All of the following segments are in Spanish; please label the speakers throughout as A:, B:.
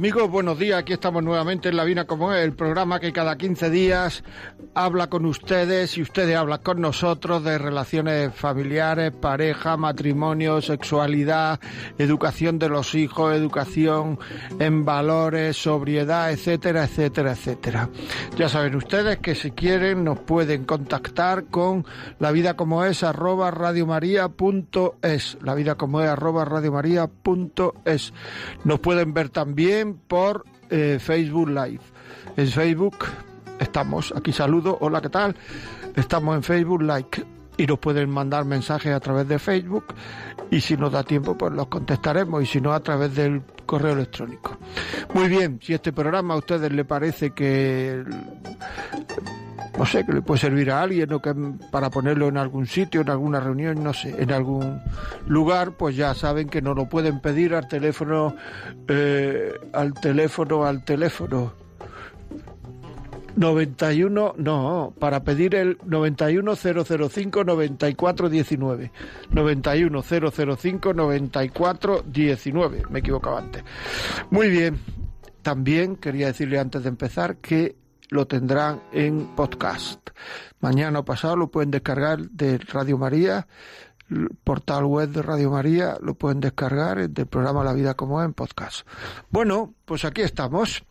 A: Amigos, buenos días. Aquí estamos nuevamente en La Vina como el programa que cada 15 días habla con ustedes y ustedes hablan con nosotros de relaciones familiares, pareja, matrimonio, sexualidad, educación de los hijos, educación en valores, sobriedad, etcétera, etcétera, etcétera. Ya saben ustedes que si quieren nos pueden contactar con la vida como es arroba radiomaria.es, la vida como es arroba radiomaria.es. Nos pueden ver también por eh, Facebook Live. En Facebook estamos. Aquí saludo, hola, ¿qué tal? Estamos en Facebook Like y nos pueden mandar mensajes a través de Facebook y si nos da tiempo pues los contestaremos y si no a través del correo electrónico. Muy bien, si este programa a ustedes le parece que no sé, que le puede servir a alguien o que para ponerlo en algún sitio, en alguna reunión, no sé, en algún lugar, pues ya saben que nos lo pueden pedir al teléfono, eh, al teléfono, al teléfono 91, no, para pedir el 91005-9419. 91005-9419. Me equivocaba antes. Muy bien. También quería decirle antes de empezar que lo tendrán en podcast. Mañana o pasado lo pueden descargar de Radio María, portal web de Radio María, lo pueden descargar del programa La Vida como en podcast. Bueno, pues aquí estamos.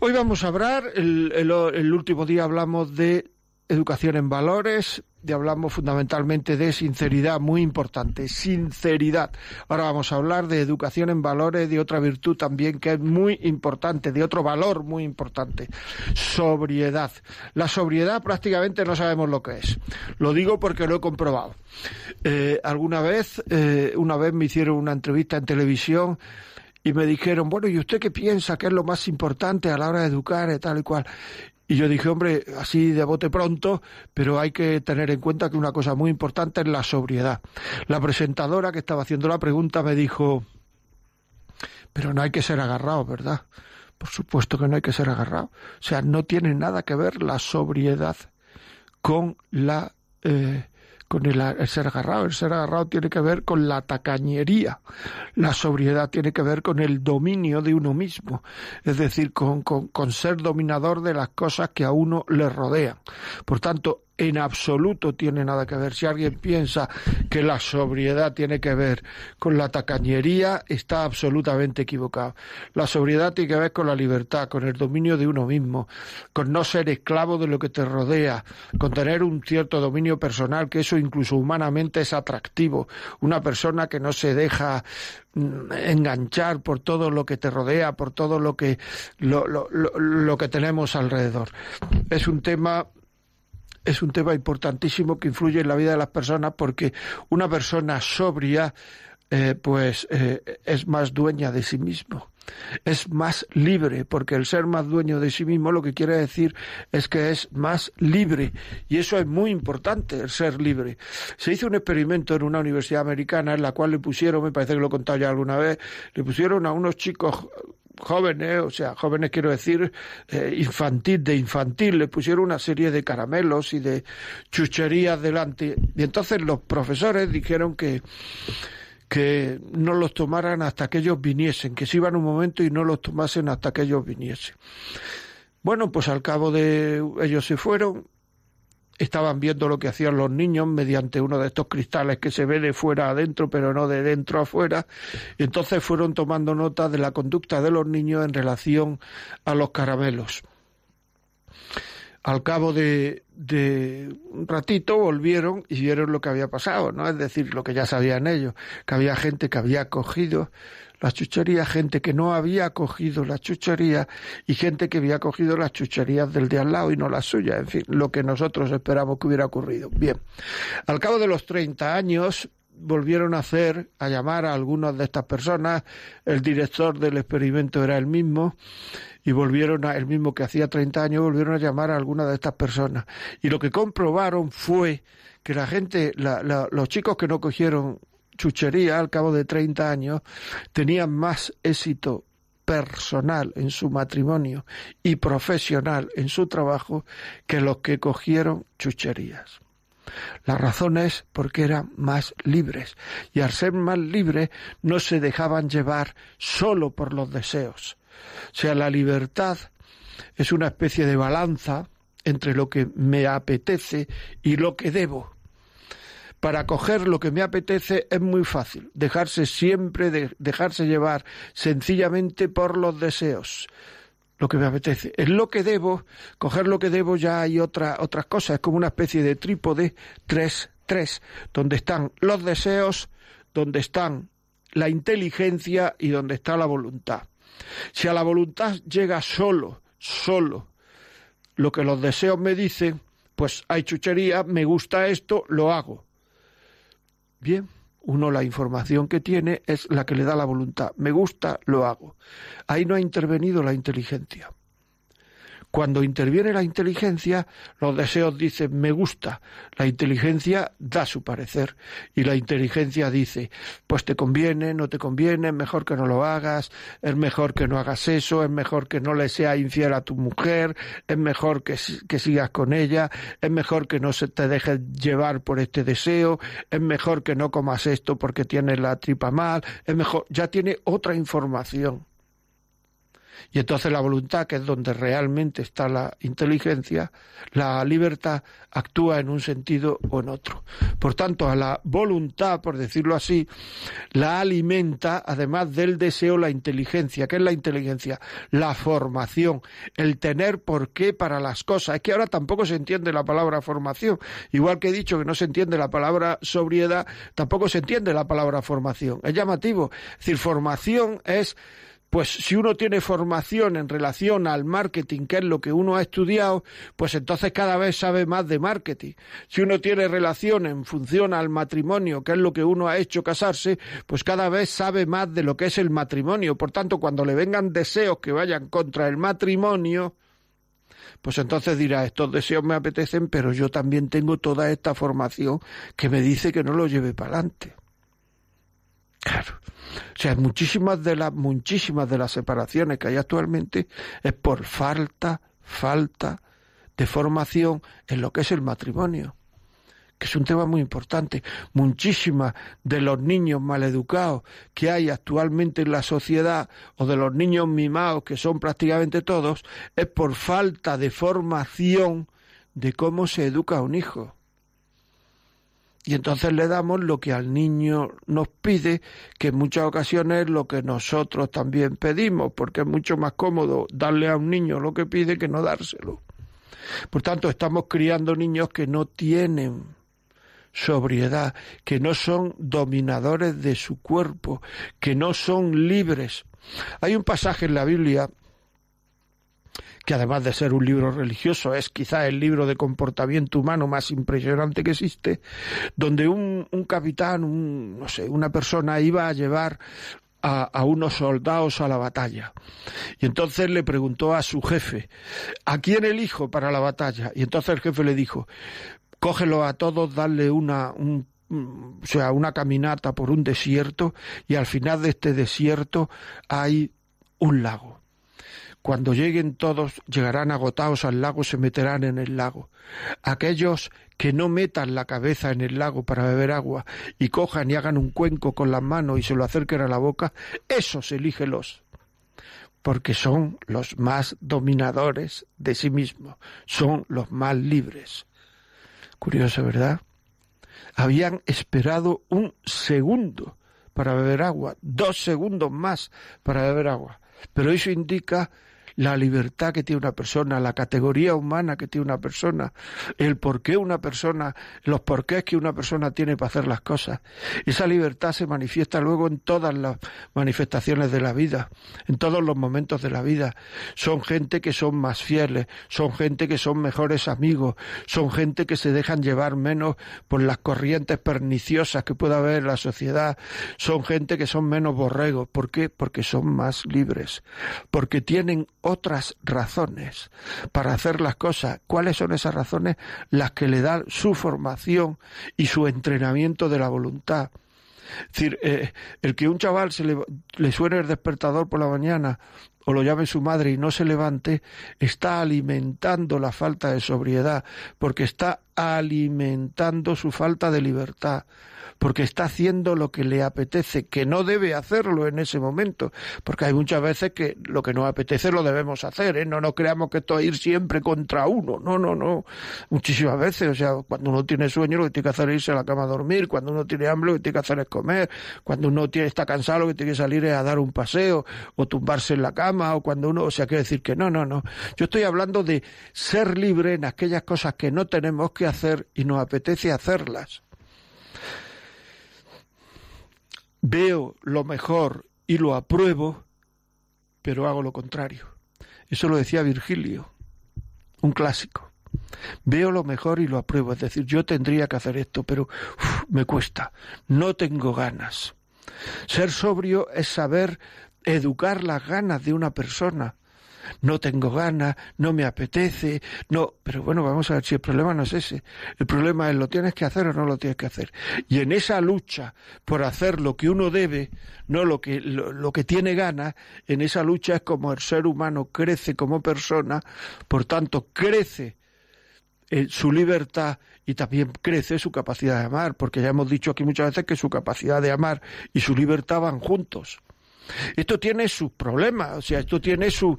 A: Hoy vamos a hablar, el, último día hablamos de educación en valores, y hablamos fundamentalmente de sinceridad, muy importante, sinceridad. Ahora vamos a hablar de educación en valores, de otra virtud también que es muy importante, de otro valor muy importante, sobriedad. La sobriedad prácticamente no sabemos lo que es. Lo digo porque lo he comprobado. Eh, alguna vez, eh, una vez me hicieron una entrevista en televisión y me dijeron, bueno, ¿y usted qué piensa que es lo más importante a la hora de educar y tal y cual? Y yo dije, hombre, así de bote pronto, pero hay que tener en cuenta que una cosa muy importante es la sobriedad. La presentadora que estaba haciendo la pregunta me dijo, pero no hay que ser agarrado, ¿verdad? Por supuesto que no hay que ser agarrado. O sea, no tiene nada que ver la sobriedad con la eh, con el, ser agarrado. El ser agarrado tiene que ver con la tacañería. La sobriedad tiene que ver con el dominio de uno mismo. Es decir, con, con, con ser dominador de las cosas que a uno le rodean. Por tanto, en absoluto tiene nada que ver. Si alguien piensa que la sobriedad tiene que ver con la tacañería, está absolutamente equivocado. La sobriedad tiene que ver con la libertad, con el dominio de uno mismo, con no ser esclavo de lo que te rodea, con tener un cierto dominio personal, que eso incluso humanamente es atractivo. Una persona que no se deja mm, enganchar por todo lo que te rodea, por todo lo que, lo, lo, lo que tenemos alrededor. Es un tema es un tema importantísimo que influye en la vida de las personas porque una persona sobria eh, pues eh, es más dueña de sí mismo es más libre, porque el ser más dueño de sí mismo lo que quiere decir es que es más libre, y eso es muy importante, el ser libre. Se hizo un experimento en una universidad americana en la cual le pusieron, me parece que lo he contado ya alguna vez, le pusieron a unos chicos jóvenes, o sea, jóvenes quiero decir, eh, infantil, de infantil, le pusieron una serie de caramelos y de chucherías delante. Y entonces los profesores dijeron que, que no los tomaran hasta que ellos viniesen, que se iban un momento y no los tomasen hasta que ellos viniesen. Bueno, pues al cabo de ellos se fueron, estaban viendo lo que hacían los niños mediante uno de estos cristales que se ve de fuera adentro, pero no de dentro afuera. Y entonces fueron tomando nota de la conducta de los niños en relación a los caramelos. Al cabo de, de, un ratito volvieron y vieron lo que había pasado, ¿no? Es decir, lo que ya sabían ellos, que había gente que había cogido la chuchería, gente que no había cogido la chuchería y gente que había cogido las chucherías del de al lado y no las suyas, en fin, lo que nosotros esperamos que hubiera ocurrido. Bien, al cabo de los 30 años, volvieron a hacer, a llamar a algunas de estas personas, el director del experimento era el mismo, y volvieron a, el mismo que hacía 30 años, volvieron a llamar a algunas de estas personas. Y lo que comprobaron fue que la gente, los chicos que no cogieron chuchería al cabo de 30 años, tenían más éxito personal en su matrimonio y profesional en su trabajo que los que cogieron chucherías. La razón es porque eran más libres y al ser más libres no se dejaban llevar solo por los deseos, o sea, la libertad es una especie de balanza entre lo que me apetece y lo que debo. Para coger lo que me apetece es muy fácil, dejarse siempre, dejarse llevar sencillamente por los deseos, lo que me apetece. Es lo que debo, coger lo que debo ya hay otra, otras cosas, es como una especie de trípode 3-3, donde están los deseos, donde están la inteligencia y donde está la voluntad. Si a la voluntad llega solo, solo, lo que los deseos me dicen, pues hay chuchería, me gusta esto, lo hago. Bien, uno la información que tiene es la que le da la voluntad. Me gusta, lo hago. Ahí no ha intervenido la inteligencia. Cuando interviene la inteligencia, los deseos dicen me gusta. La inteligencia da su parecer. Y la inteligencia dice pues te conviene, no te conviene, es mejor que no lo hagas, es mejor que no hagas eso, es mejor que no le sea infiel a tu mujer, es mejor que, que sigas con ella, es mejor que no se te dejes llevar por este deseo, es mejor que no comas esto porque tienes la tripa mal, es mejor, ya tiene otra información y entonces la voluntad, que es donde realmente está la inteligencia, la libertad actúa en un sentido o en otro. Por tanto, a la voluntad, por decirlo así, la alimenta, además del deseo, la inteligencia. ¿Qué es la inteligencia? La formación, el tener por qué para las cosas. Es que ahora tampoco se entiende la palabra formación. Igual que he dicho que no se entiende la palabra sobriedad, tampoco se entiende la palabra formación. Es llamativo. Es decir, formación es pues si uno tiene formación en relación al marketing, que es lo que uno ha estudiado, pues entonces cada vez sabe más de marketing. Si uno tiene relación en función al matrimonio, que es lo que uno ha hecho casarse, pues cada vez sabe más de lo que es el matrimonio. Por tanto, cuando le vengan deseos que vayan contra el matrimonio, pues entonces dirá, estos deseos me apetecen, pero yo también tengo toda esta formación que me dice que no lo lleve para adelante. Claro. O sea, muchísimas de las muchísimas de las separaciones que hay actualmente es por falta, falta de formación en lo que es el matrimonio, que es un tema muy importante. Muchísimas de los niños maleducados que hay actualmente en la sociedad o de los niños mimados, que son prácticamente todos, es por falta de formación de cómo se educa a un hijo. Y entonces le damos lo que al niño nos pide, que en muchas ocasiones es lo que nosotros también pedimos, porque es mucho más cómodo darle a un niño lo que pide que no dárselo. Por tanto, estamos criando niños que no tienen sobriedad, que no son dominadores de su cuerpo, que no son libres. Hay un pasaje en la Biblia que además de ser un libro religioso es quizá el libro de comportamiento humano más impresionante que existe, donde un, un capitán, un, no sé, una persona iba a llevar a, unos soldados a la batalla. Y entonces le preguntó a su jefe, ¿a quién elijo para la batalla? Y entonces el jefe le dijo, cógelo a todos, dale una, un, sea, una caminata por un desierto y al final de este desierto hay un lago. Cuando lleguen todos, llegarán agotados al lago, se meterán en el lago. Aquellos que no metan la cabeza en el lago para beber agua y cojan y hagan un cuenco con las manos y se lo acerquen a la boca, esos elígelos, porque son los más dominadores de sí mismos, son los más libres. Curioso, ¿verdad? Habían esperado un segundo para beber agua, dos segundos más para beber agua, pero eso indica la libertad que tiene una persona, la categoría humana que tiene una persona, el por qué una persona, los porqués que una persona tiene para hacer las cosas. Esa libertad se manifiesta luego en todas las manifestaciones de la vida, en todos los momentos de la vida. Son gente que son más fieles, son gente que son mejores amigos, son gente que se dejan llevar menos por las corrientes perniciosas que pueda haber en la sociedad, son gente que son menos borregos. ¿Por qué? Porque son más libres, porque tienen otras razones para hacer las cosas. ¿Cuáles son esas razones? Las que le dan su formación y su entrenamiento de la voluntad. Es decir, eh, el que un chaval se le, le suene el despertador por la mañana o lo llame su madre y no se levante, está alimentando la falta de sobriedad, porque está alimentando su falta de libertad porque está haciendo lo que le apetece, que no debe hacerlo en ese momento, porque hay muchas veces que lo que nos apetece lo debemos hacer, ¿eh? no nos creamos que esto es ir siempre contra uno, no, no, no, muchísimas veces, o sea, cuando uno tiene sueño lo que tiene que hacer es irse a la cama a dormir, cuando uno tiene hambre lo que tiene que hacer es comer, cuando uno tiene, está cansado lo que tiene que salir es a dar un paseo o tumbarse en la cama o cuando uno, o sea, quiere decir que no, no, no, yo estoy hablando de ser libre en aquellas cosas que no tenemos que hacer y nos apetece hacerlas. Veo lo mejor y lo apruebo, pero hago lo contrario. Eso lo decía Virgilio, un clásico. Veo lo mejor y lo apruebo, es decir, yo tendría que hacer esto, pero me cuesta, no tengo ganas. Ser sobrio es saber educar las ganas de una persona, no tengo ganas, no me apetece, no, pero bueno, vamos a ver si el problema no es ese. El problema es lo tienes que hacer o no lo tienes que hacer. Y en esa lucha por hacer lo que uno debe, no lo que lo, que tiene ganas, en esa lucha es como el ser humano crece como persona, por tanto crece su libertad y también crece su capacidad de amar, porque ya hemos dicho aquí muchas veces que su capacidad de amar y su libertad van juntos. Esto tiene sus problemas, o sea, esto tiene sus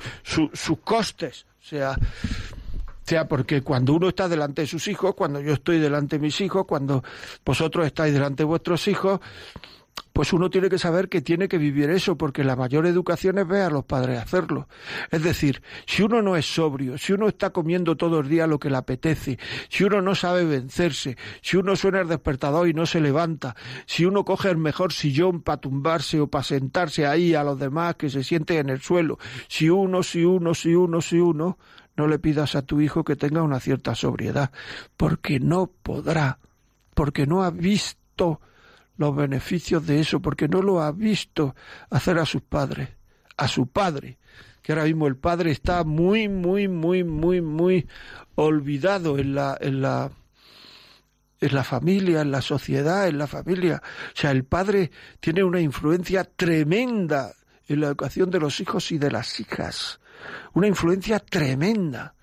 A: costes, o sea, o sea, porque cuando uno está delante de sus hijos, cuando yo estoy delante de mis hijos, cuando vosotros estáis delante de vuestros hijos, pues uno tiene que saber que tiene que vivir eso, porque la mayor educación es ver a los padres hacerlo. Es decir, si uno no es sobrio, si uno está comiendo todo el día lo que le apetece, si uno no sabe vencerse, si uno suena el despertador y no se levanta, si uno coge el mejor sillón para tumbarse o para sentarse ahí a los demás que se sienten en el suelo, si uno, si uno, si uno, si uno, no le pidas a tu hijo que tenga una cierta sobriedad, porque no podrá, porque no ha visto los beneficios de eso, porque no lo ha visto hacer a sus padres, a su padre, que ahora mismo el padre está muy, muy, muy, muy, muy olvidado en la, en la, en la familia, en la sociedad, en la familia. O sea, el padre tiene una influencia tremenda en la educación de los hijos y de las hijas. Una influencia tremenda,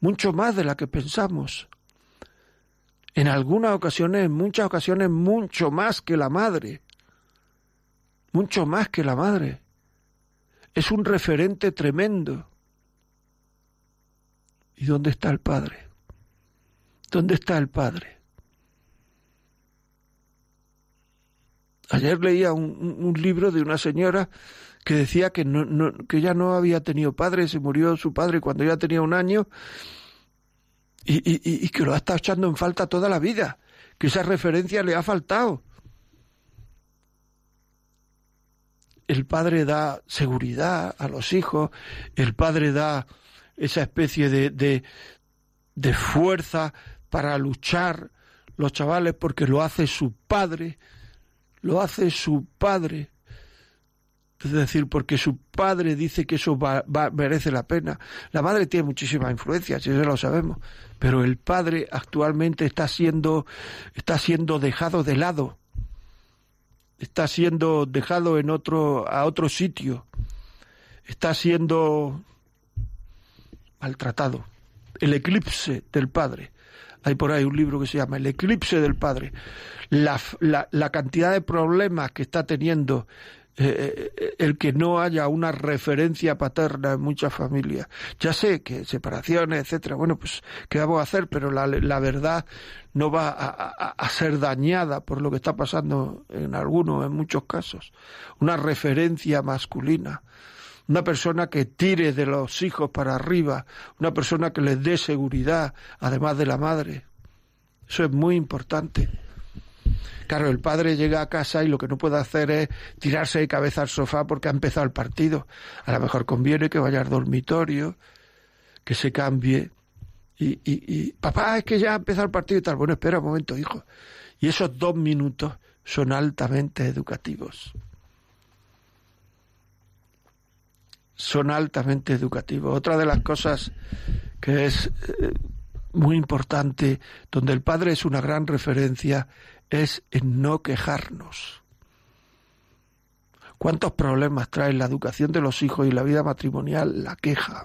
A: mucho más de la que pensamos en algunas ocasiones, en muchas ocasiones, mucho más que la madre. Mucho más que la madre. Es un referente tremendo. ¿Y dónde está el padre? ¿Dónde está el padre? Ayer leía un, libro de una señora que decía que, no, que ella no había tenido padre, se murió su padre cuando ya tenía un año y, que lo ha estado echando en falta toda la vida, que esa referencia le ha faltado. El padre da seguridad a los hijos, el padre da esa especie de, de, de fuerza para luchar los chavales porque lo hace su padre, lo hace su padre. Es decir, porque su padre dice que eso va, merece la pena. La madre tiene muchísimas influencias, eso lo sabemos, pero el padre actualmente está siendo, está siendo dejado de lado, está siendo dejado en otro, a otro sitio, está siendo maltratado. El eclipse del padre. Hay por ahí un libro que se llama El eclipse del padre. La cantidad de problemas que está teniendo eh, eh, el que no haya una referencia paterna en muchas familias. Ya sé que separaciones, etcétera, bueno, pues qué vamos a hacer, pero la, la verdad no va a, ser dañada por lo que está pasando en algunos, en muchos casos. Una referencia masculina una persona que tire de los hijos para arriba, una persona que les dé seguridad, además de la madre. Eso es muy importante. Claro, el padre llega a casa y lo que no puede hacer es tirarse de cabeza al sofá porque ha empezado el partido. A lo mejor conviene que vaya al dormitorio, que se cambie. Y, papá, es que ya ha empezado el partido y tal. Bueno, espera un momento, hijo. Y esos dos minutos son altamente educativos. Son altamente educativos. Otra de las cosas que es eh, muy importante, donde el padre es una gran referencia, es en no quejarnos. ¿Cuántos problemas trae la educación de los hijos y la vida matrimonial la queja?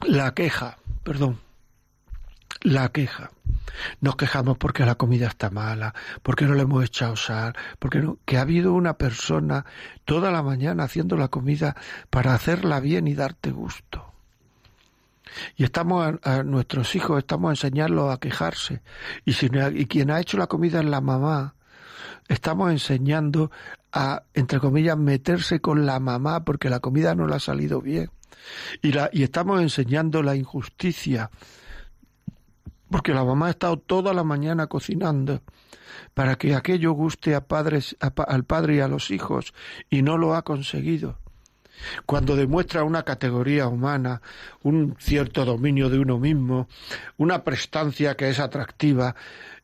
A: La queja, perdón. La queja. Nos quejamos porque la comida está mala, porque no le hemos echado sal, porque no, que ha habido una persona toda la mañana haciendo la comida para hacerla bien y darte gusto. Y estamos a, nuestros hijos, estamos a enseñarlos a quejarse. Y, si, y quien ha hecho la comida es la mamá, estamos enseñando a, entre comillas, meterse con la mamá porque la comida no le ha salido bien. Y, estamos enseñando la injusticia porque la mamá ha estado toda la mañana cocinando para que aquello guste a padres, al padre y a los hijos y no lo ha conseguido. Cuando demuestra una categoría humana, un cierto dominio de uno mismo, una prestancia que es atractiva,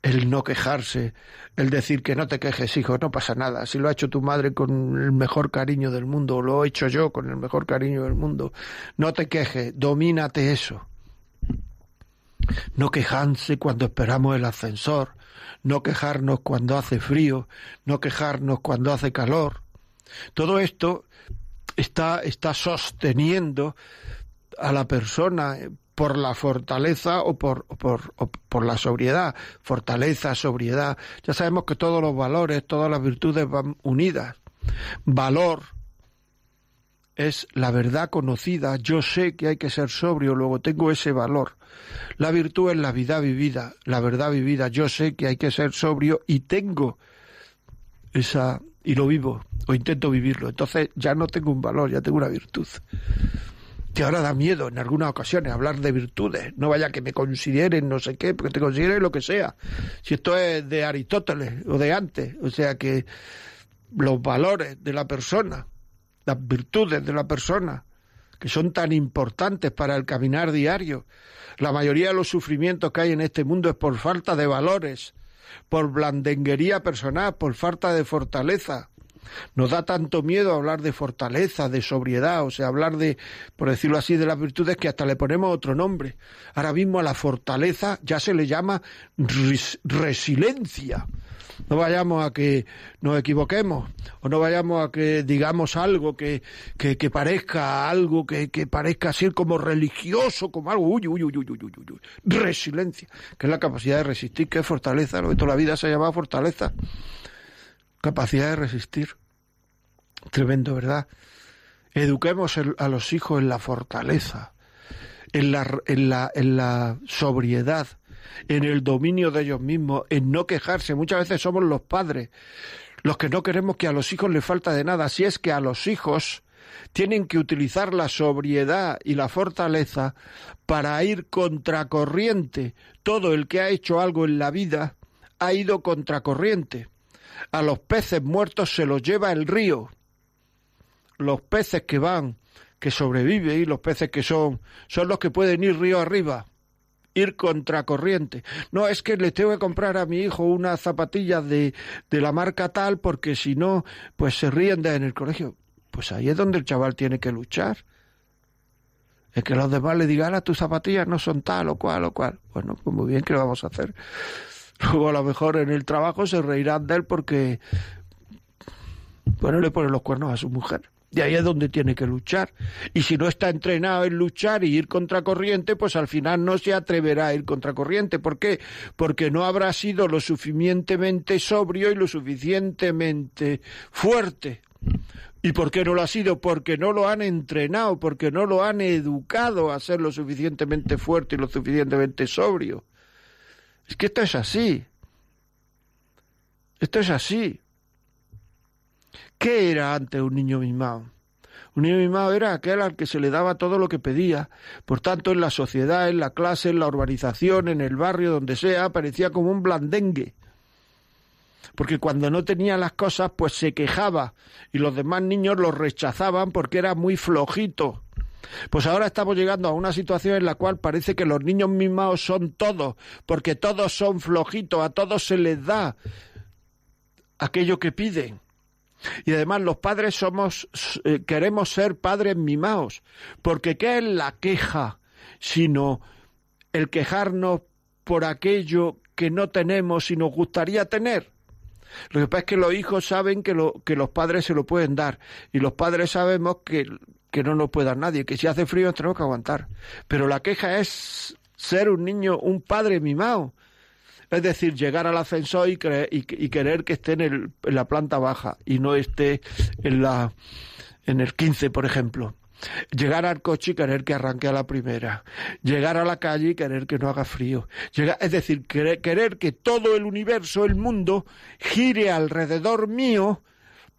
A: el no quejarse, el decir que no te quejes, hijo, no pasa nada. Si lo ha hecho tu madre con el mejor cariño del mundo, o lo he hecho yo con el mejor cariño del mundo, no te quejes, domínate eso no quejarse cuando esperamos el ascensor, no quejarnos cuando hace frío, no quejarnos cuando hace calor. Todo esto está, está sosteniendo a la persona por la fortaleza o por, por, por la sobriedad. Fortaleza, sobriedad. Ya sabemos que todos los valores, todas las virtudes van unidas. Valor, es la verdad conocida, yo sé que hay que ser sobrio, luego tengo ese valor. La virtud es la vida vivida, la verdad vivida, yo sé que hay que ser sobrio y tengo esa y lo vivo o intento vivirlo. Entonces ya no tengo un valor, ya tengo una virtud. Que ahora da miedo en algunas ocasiones hablar de virtudes. No vaya que me consideren no sé qué, porque te consideren lo que sea. Si esto es de Aristóteles o de antes, o sea que los valores de la persona las virtudes de la persona, que son tan importantes para el caminar diario. La mayoría de los sufrimientos que hay en este mundo es por falta de valores, por blandenguería personal, por falta de fortaleza. Nos da tanto miedo hablar de fortaleza, de sobriedad, o sea, hablar de, por decirlo así, de las virtudes que hasta le ponemos otro nombre. Ahora mismo a la fortaleza ya se le llama resiliencia. No vayamos a que nos equivoquemos o no vayamos a que digamos algo que, que, parezca algo que, que, parezca ser como religioso, como algo, uy, uy, uy, uy, uy, uy, uy, resiliencia, que es la capacidad de resistir, que es fortaleza, lo que toda la vida se ha llamado fortaleza, capacidad de resistir. Tremendo, ¿verdad? Eduquemos a los hijos en la fortaleza, en la, en la, en la sobriedad, en el dominio de ellos mismos, en no quejarse. Muchas veces somos los padres los que no queremos que a los hijos les falta de nada. Si es que a los hijos tienen que utilizar la sobriedad y la fortaleza para ir contracorriente. Todo el que ha hecho algo en la vida ha ido contracorriente. A los peces muertos se los lleva el río. Los peces que van, que sobreviven y los peces que son, son los que pueden ir río arriba ir contracorriente. No, es que le tengo que comprar a mi hijo una zapatilla de, de la marca tal porque si no, pues se ríen de en el colegio. Pues ahí es donde el chaval tiene que luchar. Es que los demás le digan, a tus zapatillas no son tal o cual o cual. Bueno, pues muy bien, ¿qué lo vamos a hacer? Luego a lo mejor en el trabajo se reirán de él porque, bueno, le pone los cuernos a su mujer. Y ahí es donde tiene que luchar. Y si no está entrenado en luchar y ir contracorriente, pues al final no se atreverá a ir contracorriente. ¿Por qué? Porque no habrá sido lo suficientemente sobrio y lo suficientemente fuerte. ¿Y por qué no lo ha sido? Porque no lo han entrenado, porque no lo han educado a ser lo suficientemente fuerte y lo suficientemente sobrio. Es que esto es así. Esto es así. ¿Qué era antes un niño mimado? Un niño mimado era aquel al que se le daba todo lo que pedía. Por tanto, en la sociedad, en la clase, en la urbanización, en el barrio, donde sea, parecía como un blandengue. Porque cuando no tenía las cosas, pues se quejaba y los demás niños lo rechazaban porque era muy flojito. Pues ahora estamos llegando a una situación en la cual parece que los niños mimados son todos, porque todos son flojitos, a todos se les da aquello que piden. Y además los padres somos, eh, queremos ser padres mimados, porque ¿qué es la queja? Sino el quejarnos por aquello que no tenemos y nos gustaría tener. Lo que pasa es que los hijos saben que, lo, que los padres se lo pueden dar y los padres sabemos que, que no nos puede dar nadie, que si hace frío tenemos que aguantar. Pero la queja es ser un niño, un padre mimado. Es decir, llegar al ascensor y, y, querer que esté en, la planta baja y no esté en, la, en el 15, por ejemplo. Llegar al coche y querer que arranque a la primera. Llegar a la calle y querer que no haga frío. es decir, querer que todo el universo, el mundo, gire alrededor mío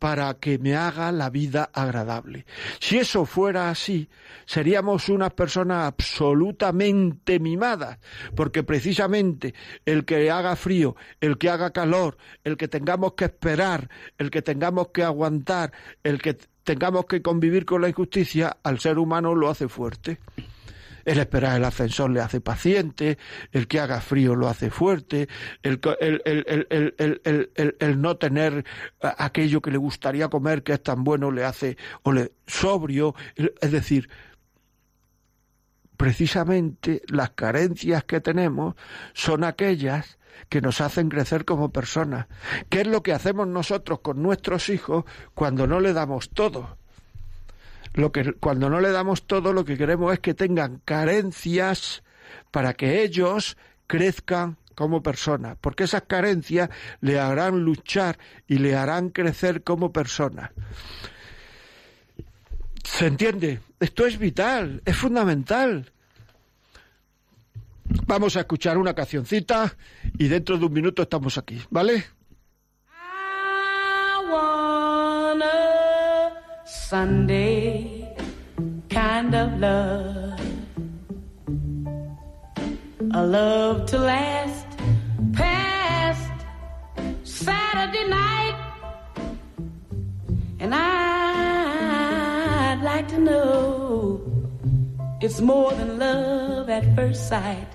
A: para que me haga la vida agradable. Si eso fuera así, seríamos unas personas absolutamente mimadas, porque precisamente el que haga frío, el que haga calor, el que tengamos que esperar, el que tengamos que aguantar, el que tengamos que convivir con la injusticia, al ser humano lo hace fuerte. El esperar el ascensor le hace paciente, el que haga frío lo hace fuerte, el, el, no tener aquello que le gustaría comer que es tan bueno le hace o le sobrio. Es decir, precisamente las carencias que tenemos son aquellas que nos hacen crecer como personas. ¿Qué es lo que hacemos nosotros con nuestros hijos cuando no le damos todo? Lo que, cuando no le damos todo, lo que queremos es que tengan carencias para que ellos crezcan como personas, porque esas carencias le harán luchar y le harán crecer como personas. ¿Se entiende? Esto es vital, es fundamental. Vamos a escuchar una cancioncita y dentro de un minuto estamos aquí, ¿vale? Sunday kind of love. A love to last past Saturday night. And I'd like to know it's more than love at first sight.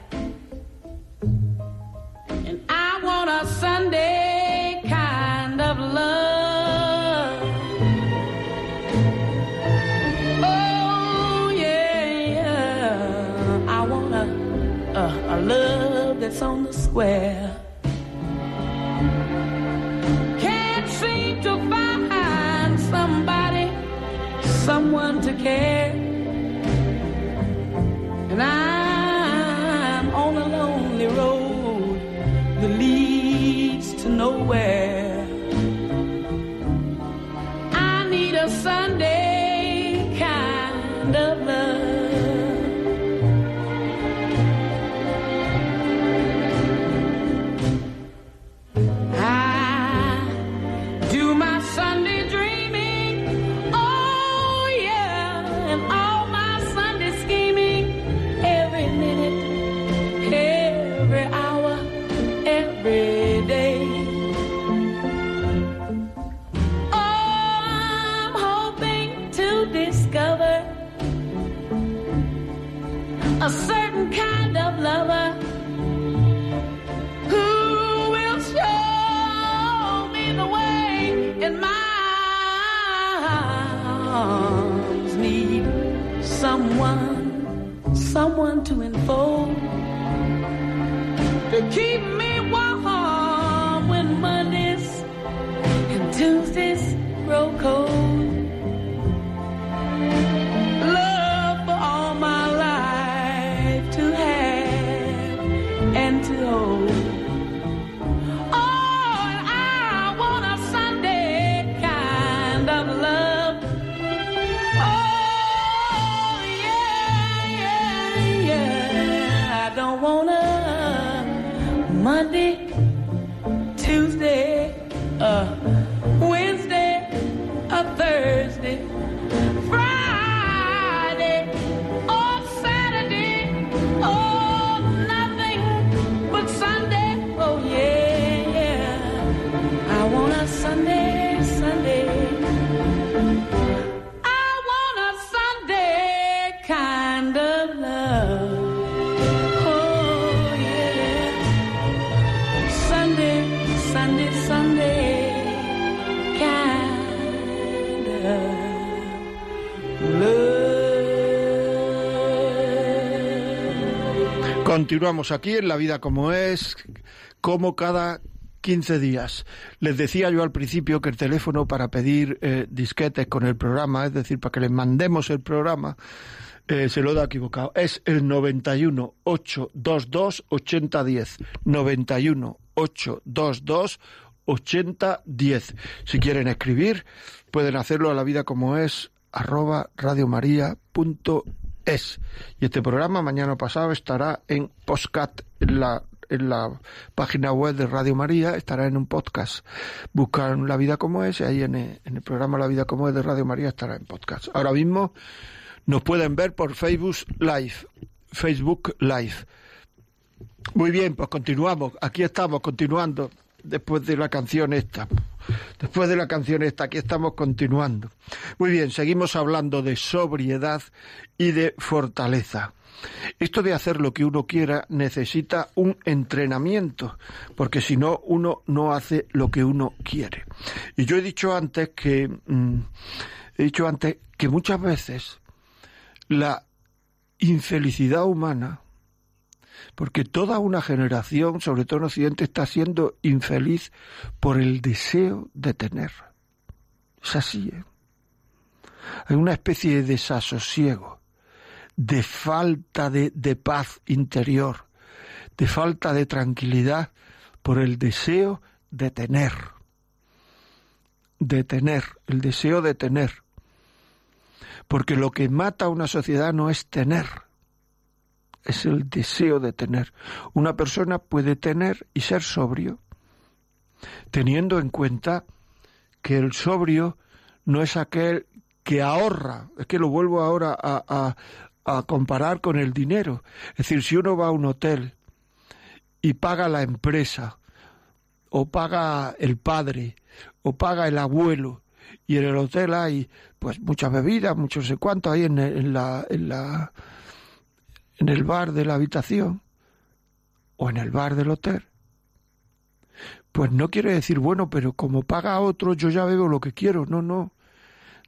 A: And I want a Sunday kind of love. That's on the square. Can't seem to find somebody, someone to care. Continuamos aquí en La Vida como es, como cada 15 días. Les decía yo al principio que el teléfono para pedir eh, disquetes con el programa, es decir, para que les mandemos el programa, eh, se lo da equivocado. Es el 91 822 8010. 91 822 8010. Si quieren escribir, pueden hacerlo a la vida como es arroba radiomaria.es. Y este programa mañana pasado estará en postcat en la en la página web de Radio María, estará en un podcast. Buscan La Vida como es y ahí en el, en el, programa La Vida como es de Radio María estará en podcast. Ahora mismo nos pueden ver por Facebook Live. Facebook Live. Muy bien, pues continuamos. Aquí estamos, continuando después de la canción esta. Después de la canción esta, aquí estamos continuando. Muy bien, seguimos hablando de sobriedad y de fortaleza. Esto de hacer lo que uno quiera necesita un entrenamiento, porque si no, uno no hace lo que uno quiere. Y yo he dicho antes que, mm, he dicho antes que muchas veces la infelicidad humana porque toda una generación, sobre todo en Occidente, está siendo infeliz por el deseo de tener. Es así, ¿eh? Hay una especie de desasosiego, de falta de, de paz interior, de falta de tranquilidad por el deseo de tener. De tener, el deseo de tener. Porque lo que mata a una sociedad no es tener, es el deseo de tener. Una persona puede tener y ser sobrio, teniendo en cuenta que el sobrio no es aquel que ahorra, es que lo vuelvo ahora a, comparar con el dinero. Es decir, si uno va a un hotel y paga la empresa, o paga el padre, o paga el abuelo, y en el hotel hay pues muchas bebidas, mucho sé cuánto, hay en la, en la en el bar de la habitación o en el bar del hotel, pues no quiere decir, bueno, pero como paga otro, yo ya bebo lo que quiero. No, no.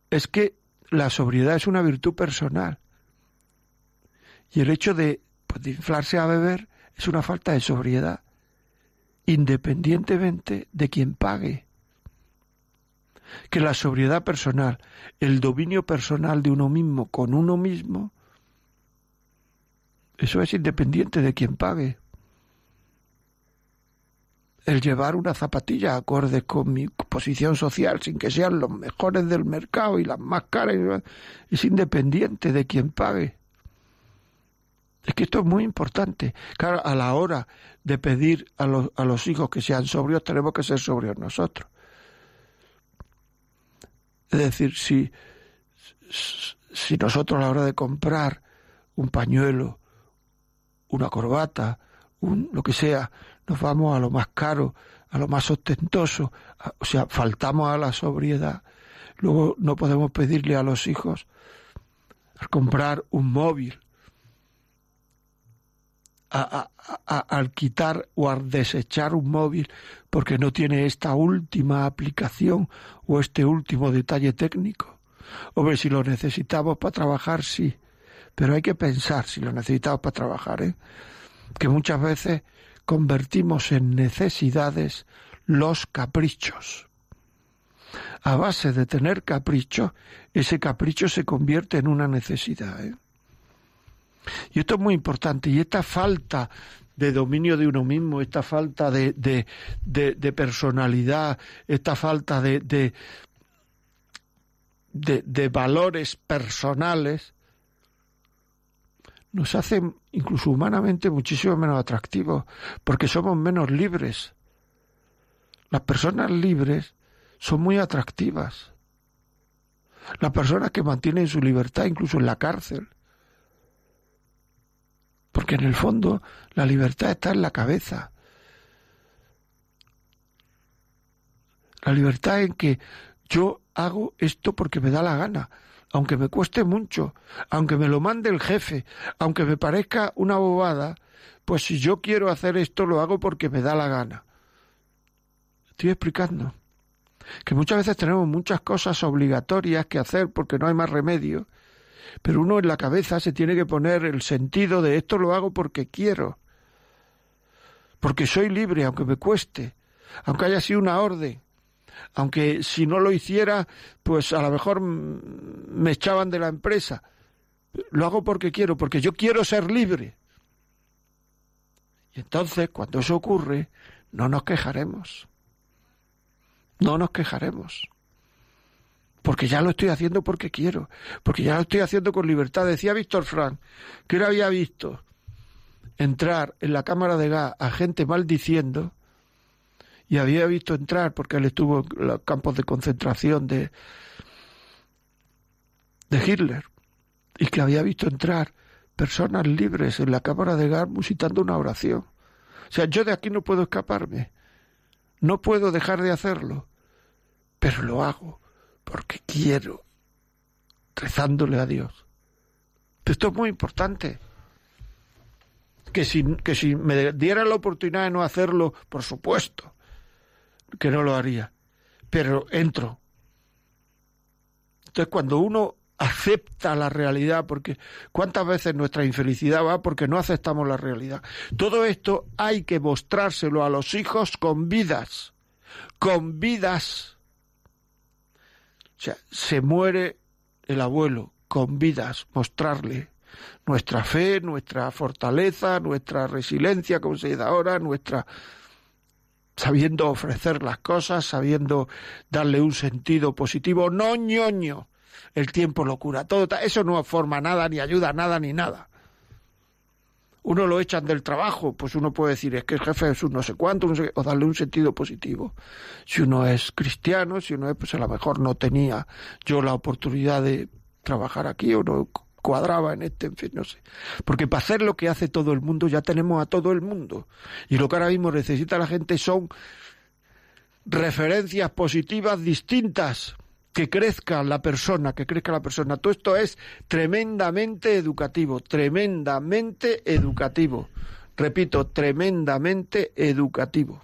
A: Es que la sobriedad es una virtud personal. Y el hecho de, pues, de inflarse a beber es una falta de sobriedad, independientemente de quien pague. Que la sobriedad personal, el dominio personal de uno mismo con uno mismo, eso es independiente de quien pague. El llevar una zapatilla acorde con mi posición social sin que sean los mejores del mercado y las más caras es independiente de quien pague. Es que esto es muy importante. Claro, a la hora de pedir a los, a los hijos que sean sobrios, tenemos que ser sobrios nosotros. Es decir, si, si nosotros a la hora de comprar un pañuelo, una corbata, un, lo que sea, nos vamos a lo más caro, a lo más ostentoso, o sea, faltamos a la sobriedad. Luego no podemos pedirle a los hijos al comprar un móvil, a, al quitar o al desechar un móvil porque no tiene esta última aplicación o este último detalle técnico. O ver si lo necesitamos para trabajar, sí, pero hay que pensar si lo necesitamos para trabajar, ¿eh? que muchas veces convertimos en necesidades los caprichos. A base de tener capricho, ese capricho se convierte en una necesidad. ¿eh? Y esto es muy importante. Y esta falta de dominio de uno mismo, esta falta de, de, de, de personalidad, esta falta de, de, de valores personales, nos hace incluso humanamente muchísimo menos atractivos, porque somos menos libres. Las personas libres son muy atractivas. Las personas que mantienen su libertad incluso en la cárcel. Porque en el fondo la libertad está en la cabeza. La libertad en que yo hago esto porque me da la gana aunque me cueste mucho, aunque me lo mande el jefe, aunque me parezca una bobada, pues si yo quiero hacer esto lo hago porque me da la gana. Estoy explicando que muchas veces tenemos muchas cosas obligatorias que hacer porque no hay más remedio pero uno en la cabeza se tiene que poner el sentido de esto lo hago porque quiero, porque soy libre, aunque me cueste, aunque haya sido una orden, aunque si no lo hiciera, pues a lo mejor me echaban de la empresa. Lo hago porque quiero, porque yo quiero ser libre. Y entonces, cuando eso ocurre, no nos quejaremos. No nos quejaremos. Porque ya lo estoy haciendo porque quiero. Porque ya lo estoy haciendo con libertad. Decía Víctor Frank que él había visto entrar en la cámara de gas a gente maldiciendo y había visto entrar, porque él estuvo en los campos de concentración de, de Hitler, y que había visto entrar personas libres en la cámara de gas musitando una oración. O sea, yo de aquí no puedo escaparme, no puedo dejar de hacerlo, pero lo hago porque quiero, rezándole a Dios. Esto es muy importante. Que si, que si me diera la oportunidad de no hacerlo, por supuesto, que no lo haría. Pero entro. Entonces, cuando uno acepta la realidad, porque cuántas veces nuestra infelicidad va porque no aceptamos la realidad. Todo esto hay que mostrárselo a los hijos con vidas, con vidas. O sea, se muere el abuelo con vidas, mostrarle nuestra fe, nuestra fortaleza, nuestra resiliencia, como se dice ahora, nuestra sabiendo ofrecer las cosas, sabiendo darle un sentido positivo, no ñoño. El tiempo lo cura todo, eso no forma nada, ni ayuda nada, ni nada. Uno lo echan del trabajo, pues uno puede decir, es que el jefe es un no sé cuánto, o darle un sentido positivo. Si uno es cristiano, si uno es, pues a lo mejor no tenía yo la oportunidad de trabajar aquí o no cuadraba en este, en fin, no sé. Porque para hacer lo que hace todo el mundo ya tenemos a todo el mundo. Y lo que ahora mismo necesita la gente son referencias positivas distintas, que crezca la persona, que crezca la persona. Todo esto es tremendamente educativo, tremendamente educativo. Repito, tremendamente educativo.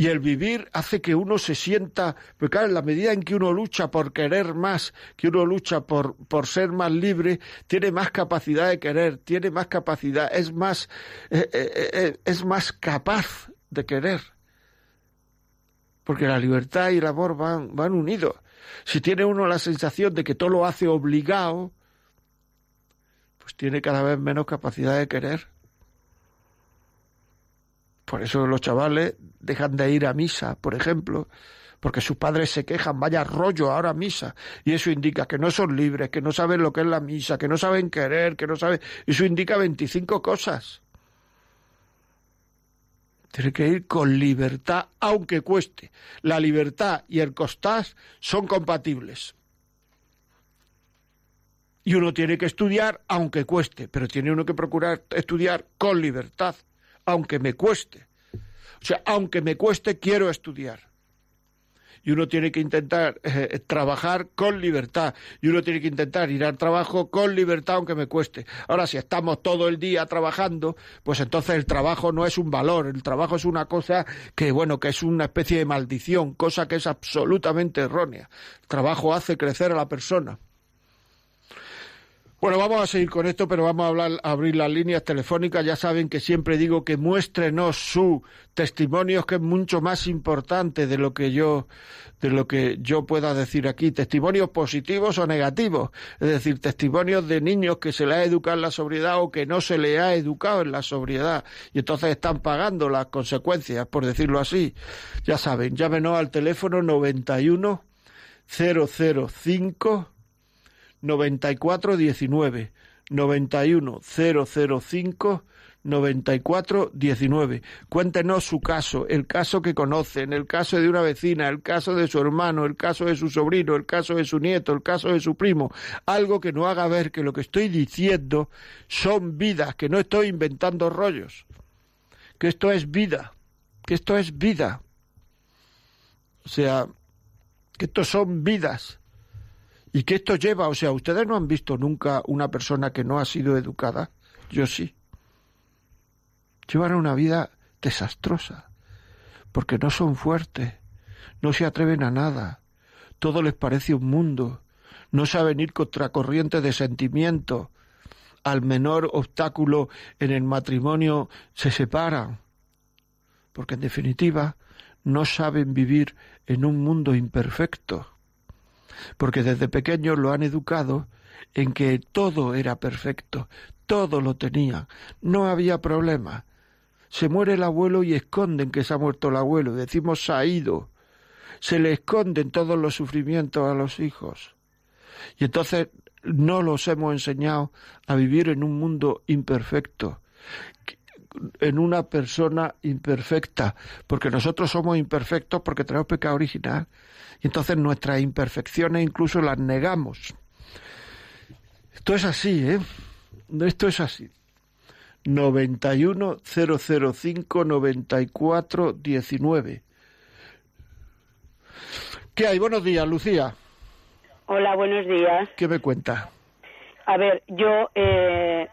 A: Y el vivir hace que uno se sienta, porque claro, en la medida en que uno lucha por querer más, que uno lucha por, por ser más libre, tiene más capacidad de querer, tiene más capacidad, es más, eh, eh, eh, es más capaz de querer. Porque la libertad y el amor van, van unidos. Si tiene uno la sensación de que todo lo hace obligado, pues tiene cada vez menos capacidad de querer. Por eso los chavales dejan de ir a misa, por ejemplo, porque sus padres se quejan, vaya rollo ahora misa, y eso indica que no son libres, que no saben lo que es la misa, que no saben querer, que no saben... Eso indica 25 cosas. Tiene que ir con libertad, aunque cueste. La libertad y el costar son compatibles. Y uno tiene que estudiar, aunque cueste, pero tiene uno que procurar estudiar con libertad aunque me cueste. O sea, aunque me cueste, quiero estudiar. Y uno tiene que intentar eh, trabajar con libertad. Y uno tiene que intentar ir al trabajo con libertad, aunque me cueste. Ahora, si estamos todo el día trabajando, pues entonces el trabajo no es un valor. El trabajo es una cosa que, bueno, que es una especie de maldición, cosa que es absolutamente errónea. El trabajo hace crecer a la persona. Bueno, vamos a seguir con esto, pero vamos a, hablar, abrir las líneas telefónicas. Ya saben que siempre digo que muéstrenos su testimonio, que es mucho más importante de lo que yo de lo que yo pueda decir aquí, testimonios positivos o negativos, es decir, testimonios de niños que se les ha educado en la sobriedad o que no se les ha educado en la sobriedad y entonces están pagando las consecuencias, por decirlo así. Ya saben, llámenos al teléfono 91 005 9419 91 005 94 19. Cuéntenos su caso, el caso que conocen, el caso de una vecina, el caso de su hermano, el caso de su sobrino, el caso de su nieto, el caso de su primo. Algo que no haga ver que lo que estoy diciendo son vidas, que no estoy inventando rollos. Que esto es vida, que esto es vida. O sea, que esto son vidas y que esto lleva, o sea, ustedes no han visto nunca una persona que no ha sido educada, yo sí. Llevan una vida desastrosa, porque no son fuertes, no se atreven a nada, todo les parece un mundo, no saben ir contracorriente de sentimiento, al menor obstáculo en el matrimonio se separan, porque en definitiva no saben vivir en un mundo imperfecto, porque desde pequeños lo han educado en que todo era perfecto, todo lo tenía, no había problema. Se muere el abuelo y esconden que se ha muerto el abuelo, decimos ha ido. Se le esconden todos los sufrimientos a los hijos. Y entonces no los hemos enseñado a vivir en un mundo imperfecto, en una persona imperfecta, porque nosotros somos imperfectos porque tenemos pecado original. Y entonces nuestras imperfecciones incluso las negamos. Esto es así, ¿eh? Esto es así. 91 005 94 19. ¿Qué hay? Buenos días, Lucía.
B: Hola, buenos días.
A: ¿Qué me cuenta?
B: A ver, yo eh,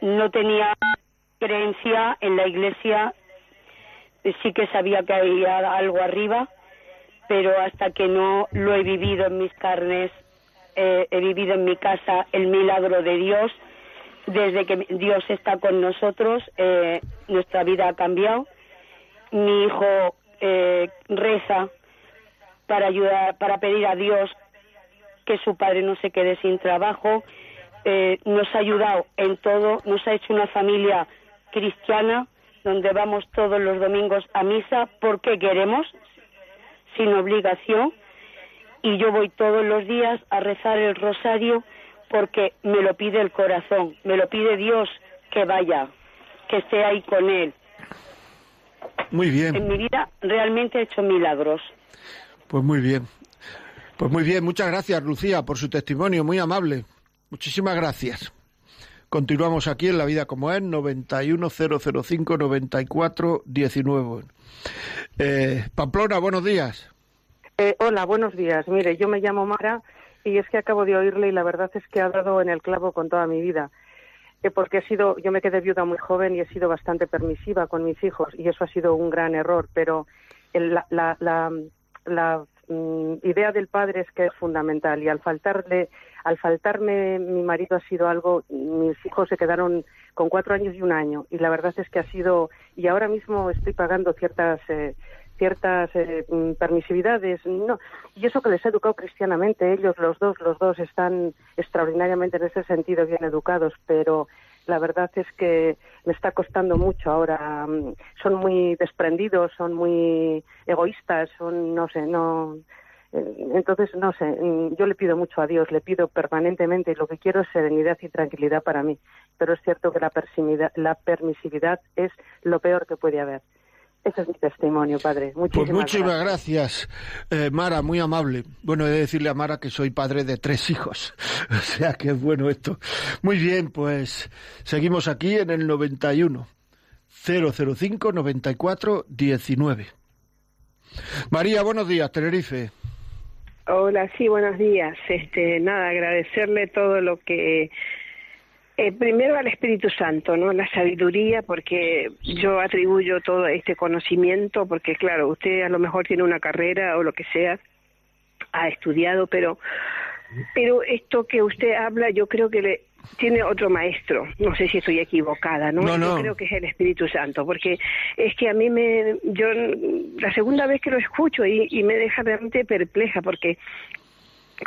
B: no tenía creencia en la iglesia, sí que sabía que había algo arriba, pero hasta que no lo he vivido en mis carnes, eh, he vivido en mi casa el milagro de Dios, desde que Dios está con nosotros, eh, nuestra vida ha cambiado. Mi hijo eh, reza para ayudar, para pedir a Dios que su padre no se quede sin trabajo. Eh, nos ha ayudado en todo, nos ha hecho una familia cristiana donde vamos todos los domingos a misa porque queremos, sin obligación, y yo voy todos los días a rezar el rosario porque me lo pide el corazón, me lo pide Dios que vaya, que esté ahí con él.
A: Muy bien.
B: En mi vida realmente he hecho milagros.
A: Pues muy bien. Pues muy bien, muchas gracias Lucía por su testimonio, muy amable. Muchísimas gracias. Continuamos aquí en La Vida como es, 910059419. Eh, Pamplona, buenos días.
C: Eh, hola, buenos días. Mire, yo me llamo Mara y es que acabo de oírle y la verdad es que ha dado en el clavo con toda mi vida. Eh, porque he sido, yo me quedé viuda muy joven y he sido bastante permisiva con mis hijos y eso ha sido un gran error, pero la, la, la, mm, idea del padre es que es fundamental y al faltarle, al faltarme mi marido ha sido algo, mis hijos se quedaron con cuatro años y un año y la verdad es que ha sido, y ahora mismo estoy pagando ciertas eh, ciertas eh, mm, permisividades, no. Y eso que les he educado cristianamente, ellos los dos, los dos están extraordinariamente en ese sentido bien educados, pero la verdad es que me está costando mucho ahora. Mm, son muy desprendidos, son muy egoístas, son, no sé, no. Entonces, no sé, mm, yo le pido mucho a Dios, le pido permanentemente, y lo que quiero es serenidad y tranquilidad para mí. Pero es cierto que la, la permisividad es lo peor que puede haber. Ese es mi testimonio, padre.
A: Muchísimas pues muchísimas gracias, eh, Mara, muy amable. Bueno, he de decirle a Mara que soy padre de tres hijos, o sea que es bueno esto. Muy bien, pues seguimos aquí en el 91 005 94 19. María, buenos días, Tenerife.
D: Hola, sí, buenos días. Este, nada, agradecerle todo lo que eh, primero al Espíritu Santo, ¿no? La sabiduría, porque yo atribuyo todo este conocimiento, porque claro, usted a lo mejor tiene una carrera o lo que sea, ha estudiado, pero, pero esto que usted habla, yo creo que le, tiene otro maestro. No sé si estoy equivocada, ¿no?
A: no, no.
D: Yo creo que es el Espíritu Santo, porque es que a mí me, yo la segunda vez que lo escucho y, y me deja realmente perpleja, porque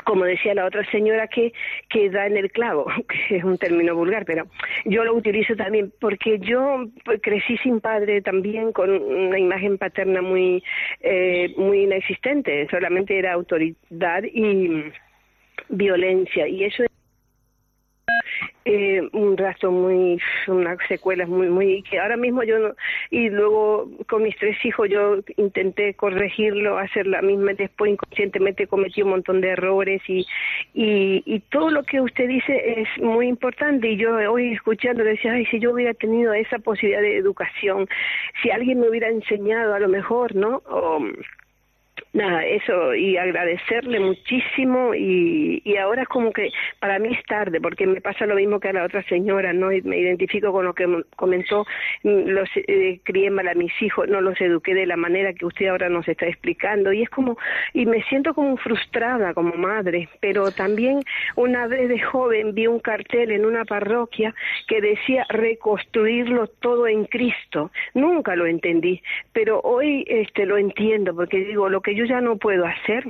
D: como decía la otra señora, que, que da en el clavo, que es un término vulgar, pero yo lo utilizo también porque yo crecí sin padre también con una imagen paterna muy, eh, muy inexistente, solamente era autoridad y violencia, y eso eh, un rastro muy, unas secuelas muy, muy, que ahora mismo yo, no, y luego con mis tres hijos yo intenté corregirlo, hacer la misma, después inconscientemente cometí un montón de errores y, y, y todo lo que usted dice es muy importante y yo hoy escuchando decía, ay, si yo hubiera tenido esa posibilidad de educación, si alguien me hubiera enseñado a lo mejor, ¿no? O, nada, eso, y agradecerle muchísimo y, y ahora es como que para mí es tarde, porque me pasa lo mismo que a la otra señora, ¿no? Y me identifico con lo que comentó, mm, los eh, crié mal a mis hijos, no los eduqué de la manera que usted ahora nos está explicando, y es como, y me siento como frustrada como madre, pero también una vez de joven vi un cartel en una parroquia que decía reconstruirlo todo en Cristo, nunca lo entendí, pero hoy este lo entiendo, porque digo, lo que yo ya no puedo hacer,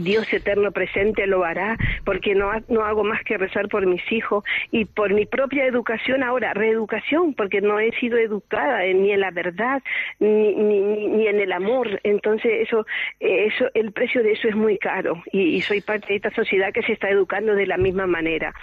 D: Dios eterno presente lo hará, porque no, no hago más que rezar por mis hijos y por mi propia educación ahora, reeducación, porque no he sido educada ni en la verdad ni, ni, ni en el amor. Entonces, eso, eso, el precio de eso es muy caro y, soy parte de esta sociedad que se está educando de la misma manera.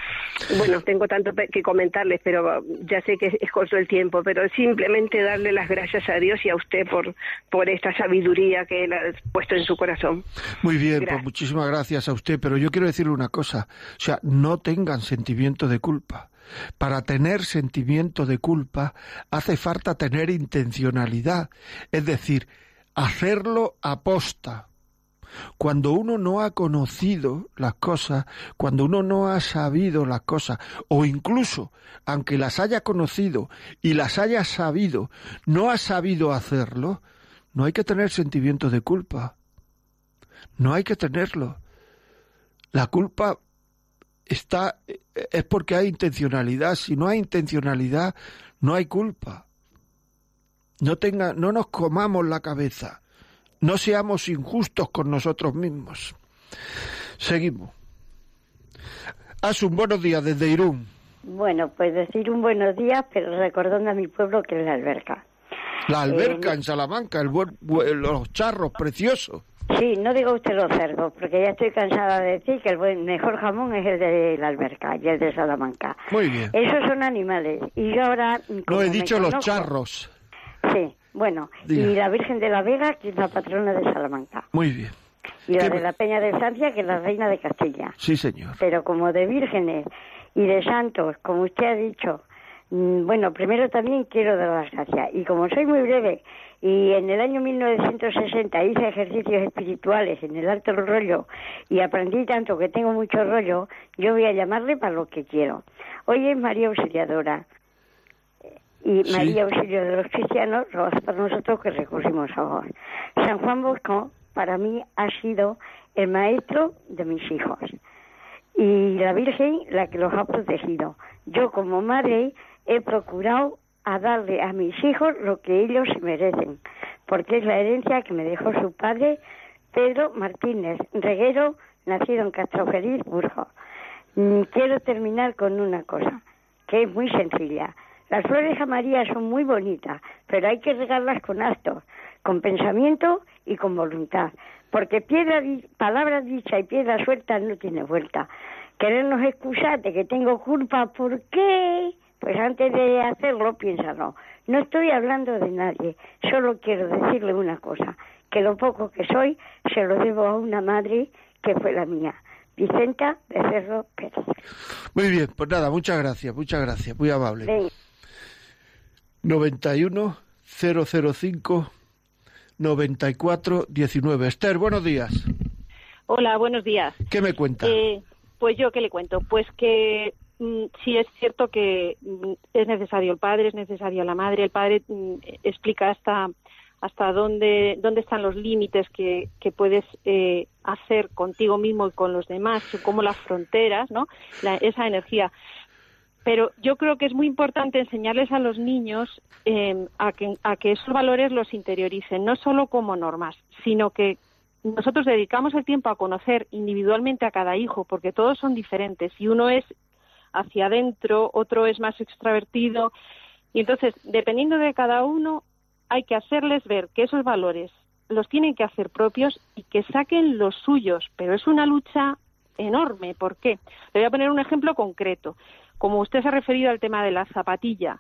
D: Bueno, tengo tanto que comentarles, pero ya sé que es corto el tiempo, pero simplemente darle las gracias a Dios y a usted por, por esta sabiduría que Él ha puesto en su corazón.
A: Muy bien, pues muchísimas gracias a usted, pero yo quiero decirle una cosa, o sea, no tengan sentimiento de culpa. Para tener sentimiento de culpa hace falta tener intencionalidad, es decir, hacerlo aposta. Cuando uno no ha conocido las cosas, cuando uno no ha sabido las cosas, o incluso, aunque las haya conocido y las haya sabido, no ha sabido hacerlo, no hay que tener sentimiento de culpa. No hay que tenerlo. La culpa está es porque hay intencionalidad. Si no hay intencionalidad, no hay culpa. No tenga, no nos comamos la cabeza. No seamos injustos con nosotros mismos. Seguimos. un buenos días desde Irún.
E: Bueno, pues decir un buenos días, pero recordando a mi pueblo que es la alberca.
A: La alberca eh, en Salamanca, el los charros preciosos.
E: Sí, no diga usted los cerdos, porque ya estoy cansada de decir que el mejor jamón es el de la alberca y el de Salamanca.
A: Muy bien.
E: Esos son animales. Y yo ahora...
A: No he dicho los charros.
E: Sí, bueno. Y la Virgen de la Vega, que es la patrona de Salamanca.
A: Muy bien.
E: Y la de la Peña de Francia, que es la reina de Castilla.
A: Sí, señor.
E: Pero como de vírgenes y de santos, como usted ha dicho, bueno, primero también quiero dar las gracias. Y como soy muy breve y en el año 1960 hice ejercicios espirituales en el alto rollo y aprendí tanto que tengo mucho rollo, yo voy a llamarle para lo que quiero. Hoy es María Auxiliadora y María Auxilio de los Cristianos hace para nosotros que recurrimos a vos. San Juan Bosco para mí ha sido el maestro de mis hijos y la Virgen la que los ha protegido. Yo como madre he procurado a darle a mis hijos lo que ellos merecen, porque es la herencia que me dejó su padre, Pedro Martínez Reguero, nacido en Castro Feliz, Burgos. Mm, quiero terminar con una cosa, que es muy sencilla. Las flores amarillas son muy bonitas, pero hay que regarlas con actos, con pensamiento y con voluntad, porque piedra, palabra dicha y piedra suelta no tiene vuelta. Querernos excusar de que tengo culpa, ¿por qué? Pues antes de hacerlo, piénsalo. No estoy hablando de nadie, solo quiero decirle una cosa, que lo poco que soy se lo debo a una madre que fue la mía. Vicenta Becerro Pérez.
A: Muy bien, pues nada, muchas gracias, muchas gracias, muy amable. 91 005 94 19. Esther, buenos días.
F: Hola, buenos días.
A: ¿Qué me cuenta?
F: Eh, pues yo, ¿qué le cuento? Pues que sí es cierto que mm, es necesario el padre, es necesaria la madre. El padre mm, explica hasta hasta dónde dónde están los límites que, que puedes eh, hacer contigo mismo y con los demás, como las fronteras, ¿no? esa energía. Pero yo creo que es muy importante enseñarles a los niños em, a, que, a que esos valores los interioricen, no solo como normas, sino que nosotros dedicamos el tiempo a conocer individualmente a cada hijo, porque todos son diferentes y uno es hacia adentro, otro es más extravertido. Y entonces, dependiendo de cada uno, hay que hacerles ver que esos valores los tienen que hacer propios y que saquen los suyos. Pero es una lucha enorme. ¿Por qué? Le voy a poner un ejemplo concreto. Como usted se ha referido al tema de la zapatilla,